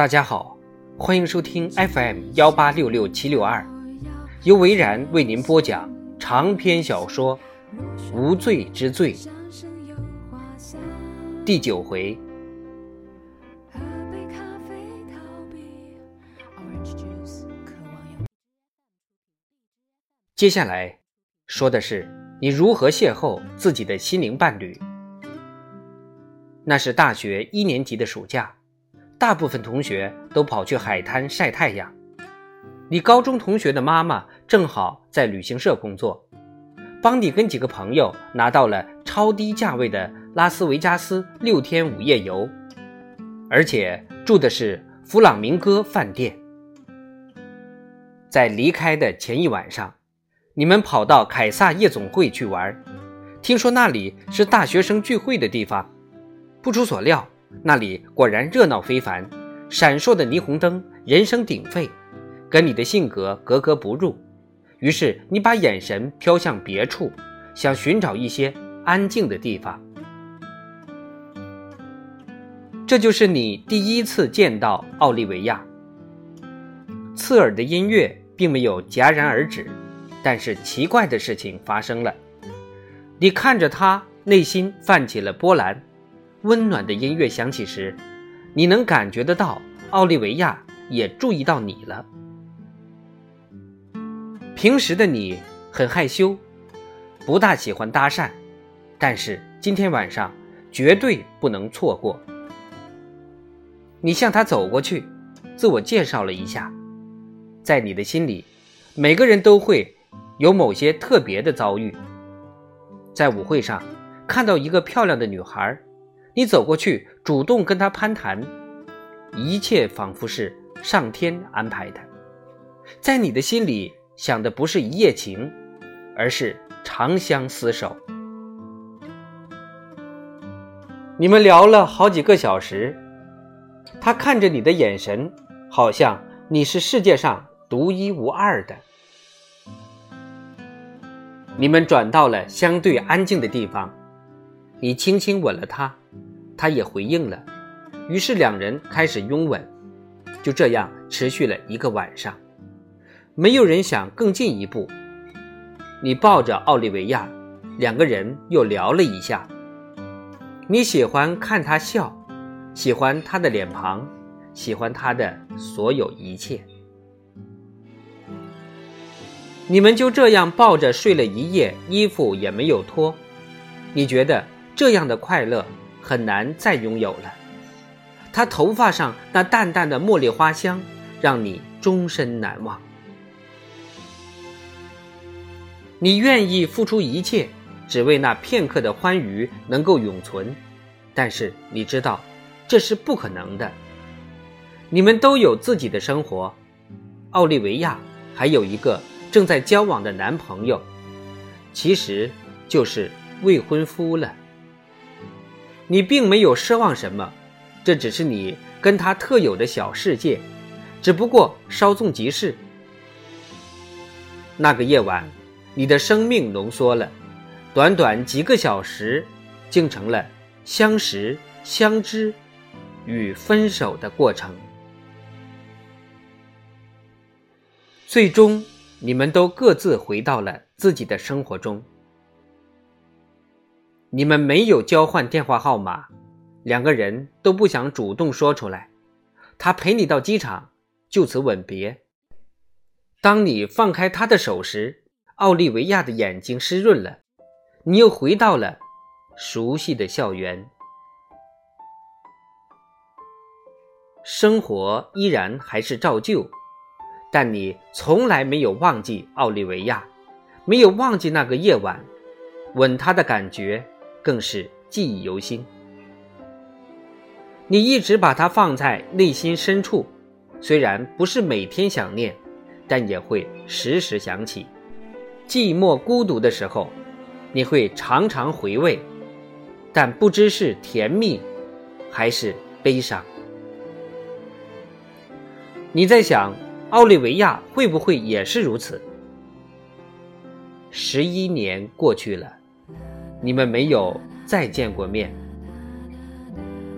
大家好，欢迎收听 FM 幺八六六七六二，由维然为您播讲长篇小说《无罪之罪》第九回。接下来说的是你如何邂逅自己的心灵伴侣。那是大学一年级的暑假。大部分同学都跑去海滩晒太阳。你高中同学的妈妈正好在旅行社工作，帮你跟几个朋友拿到了超低价位的拉斯维加斯六天五夜游，而且住的是弗朗明哥饭店。在离开的前一晚上，你们跑到凯撒夜总会去玩，听说那里是大学生聚会的地方，不出所料。那里果然热闹非凡，闪烁的霓虹灯，人声鼎沸，跟你的性格格格不入。于是你把眼神飘向别处，想寻找一些安静的地方。这就是你第一次见到奥利维亚。刺耳的音乐并没有戛然而止，但是奇怪的事情发生了。你看着他，内心泛起了波澜。温暖的音乐响起时，你能感觉得到奥利维亚也注意到你了。平时的你很害羞，不大喜欢搭讪，但是今天晚上绝对不能错过。你向他走过去，自我介绍了一下。在你的心里，每个人都会有某些特别的遭遇。在舞会上看到一个漂亮的女孩。你走过去，主动跟他攀谈，一切仿佛是上天安排的。在你的心里想的不是一夜情，而是长相厮守。你们聊了好几个小时，他看着你的眼神，好像你是世界上独一无二的。你们转到了相对安静的地方，你轻轻吻了他。他也回应了，于是两人开始拥吻，就这样持续了一个晚上。没有人想更进一步。你抱着奥利维亚，两个人又聊了一下。你喜欢看他笑，喜欢他的脸庞，喜欢他的所有一切。你们就这样抱着睡了一夜，衣服也没有脱。你觉得这样的快乐？很难再拥有了。他头发上那淡淡的茉莉花香，让你终身难忘。你愿意付出一切，只为那片刻的欢愉能够永存，但是你知道，这是不可能的。你们都有自己的生活，奥利维亚还有一个正在交往的男朋友，其实就是未婚夫了。你并没有奢望什么，这只是你跟他特有的小世界，只不过稍纵即逝。那个夜晚，你的生命浓缩了，短短几个小时，竟成了相识、相知与分手的过程。最终，你们都各自回到了自己的生活中。你们没有交换电话号码，两个人都不想主动说出来。他陪你到机场，就此吻别。当你放开他的手时，奥利维亚的眼睛湿润了。你又回到了熟悉的校园，生活依然还是照旧，但你从来没有忘记奥利维亚，没有忘记那个夜晚，吻他的感觉。更是记忆犹新。你一直把它放在内心深处，虽然不是每天想念，但也会时时想起。寂寞孤独的时候，你会常常回味，但不知是甜蜜，还是悲伤。你在想，奥利维亚会不会也是如此？十一年过去了。你们没有再见过面。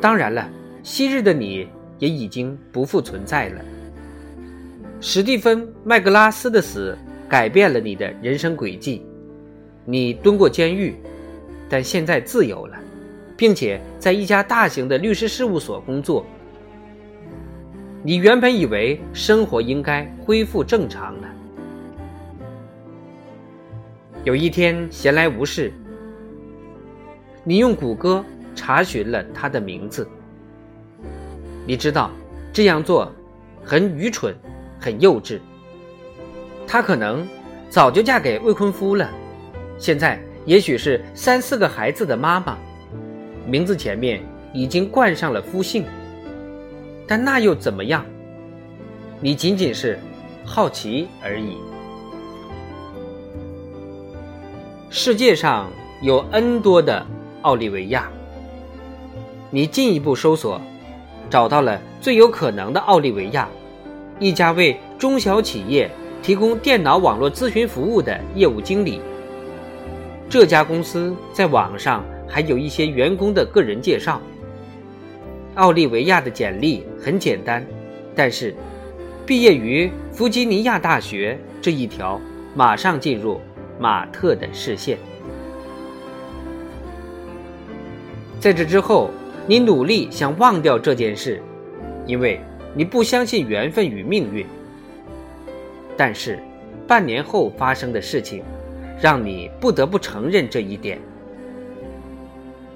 当然了，昔日的你也已经不复存在了。史蒂芬·麦格拉斯的死改变了你的人生轨迹，你蹲过监狱，但现在自由了，并且在一家大型的律师事务所工作。你原本以为生活应该恢复正常了。有一天闲来无事，你用谷歌查询了他的名字。你知道这样做很愚蠢，很幼稚。她可能早就嫁给未婚夫了，现在也许是三四个孩子的妈妈，名字前面已经冠上了夫姓。但那又怎么样？你仅仅是好奇而已。世界上有 N 多的奥利维亚。你进一步搜索，找到了最有可能的奥利维亚，一家为中小企业提供电脑网络咨询服务的业务经理。这家公司在网上还有一些员工的个人介绍。奥利维亚的简历很简单，但是毕业于弗吉尼亚大学这一条马上进入。马特的视线。在这之后，你努力想忘掉这件事，因为你不相信缘分与命运。但是，半年后发生的事情，让你不得不承认这一点。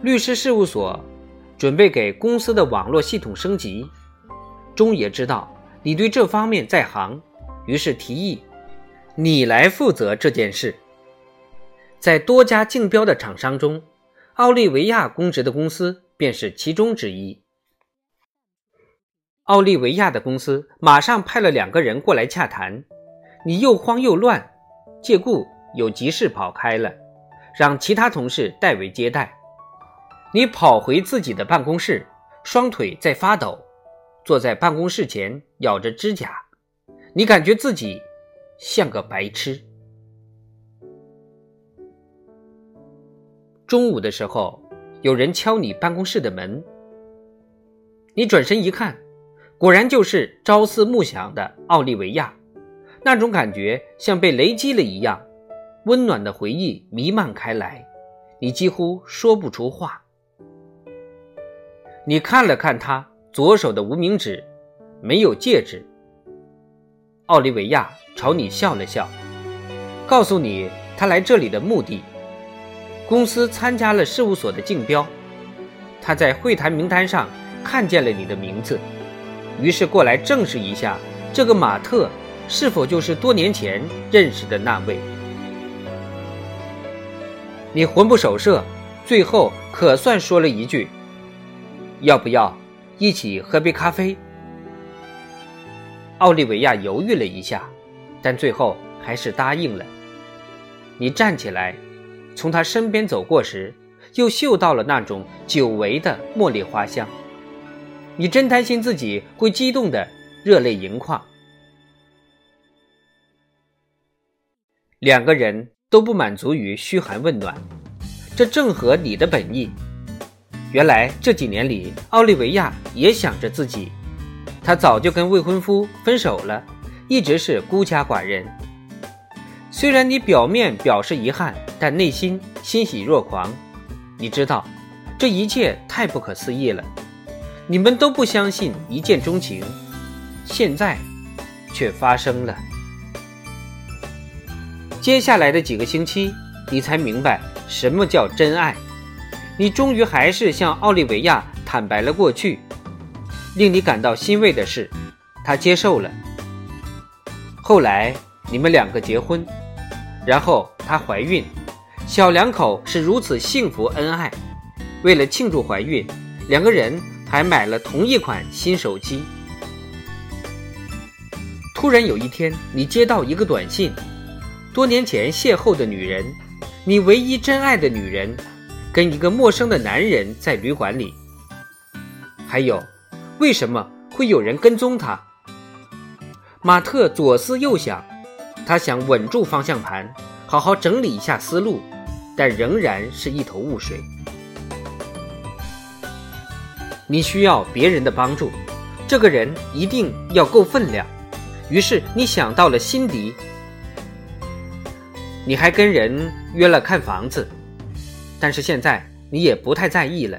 律师事务所准备给公司的网络系统升级，中野知道你对这方面在行，于是提议你来负责这件事。在多家竞标的厂商中，奥利维亚公职的公司便是其中之一。奥利维亚的公司马上派了两个人过来洽谈，你又慌又乱，借故有急事跑开了，让其他同事代为接待。你跑回自己的办公室，双腿在发抖，坐在办公室前咬着指甲，你感觉自己像个白痴。中午的时候，有人敲你办公室的门。你转身一看，果然就是朝思暮想的奥利维亚。那种感觉像被雷击了一样，温暖的回忆弥漫开来，你几乎说不出话。你看了看他左手的无名指，没有戒指。奥利维亚朝你笑了笑，告诉你他来这里的目的。公司参加了事务所的竞标，他在会谈名单上看见了你的名字，于是过来证实一下这个马特是否就是多年前认识的那位。你魂不守舍，最后可算说了一句：“要不要一起喝杯咖啡？”奥利维亚犹豫了一下，但最后还是答应了。你站起来。从他身边走过时，又嗅到了那种久违的茉莉花香。你真担心自己会激动的热泪盈眶。两个人都不满足于嘘寒问暖，这正合你的本意。原来这几年里，奥利维亚也想着自己，她早就跟未婚夫分手了，一直是孤家寡人。虽然你表面表示遗憾，但内心欣喜若狂。你知道，这一切太不可思议了。你们都不相信一见钟情，现在却发生了。接下来的几个星期，你才明白什么叫真爱。你终于还是向奥利维亚坦白了过去。令你感到欣慰的是，他接受了。后来，你们两个结婚。然后她怀孕，小两口是如此幸福恩爱。为了庆祝怀孕，两个人还买了同一款新手机。突然有一天，你接到一个短信：多年前邂逅的女人，你唯一真爱的女人，跟一个陌生的男人在旅馆里。还有，为什么会有人跟踪他？马特左思右想。他想稳住方向盘，好好整理一下思路，但仍然是一头雾水。你需要别人的帮助，这个人一定要够分量。于是你想到了辛迪，你还跟人约了看房子，但是现在你也不太在意了。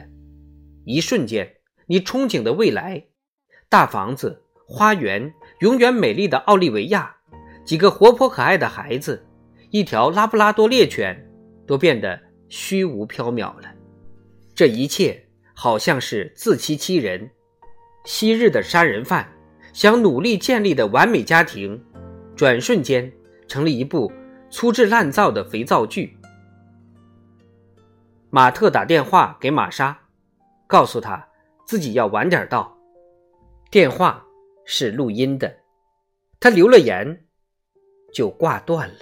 一瞬间，你憧憬的未来，大房子、花园、永远美丽的奥利维亚，几个活泼可爱的孩子，一条拉布拉多猎犬，都变得虚无缥缈了。这一切好像是自欺欺人。昔日的杀人犯。想努力建立的完美家庭，转瞬间成了一部粗制滥造的肥皂剧。马特打电话给玛莎，告诉他自己要晚点到。电话是录音的，他留了言，就挂断了。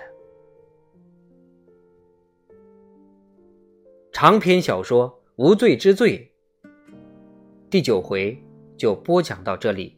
长篇小说《无罪之罪》第九回就播讲到这里。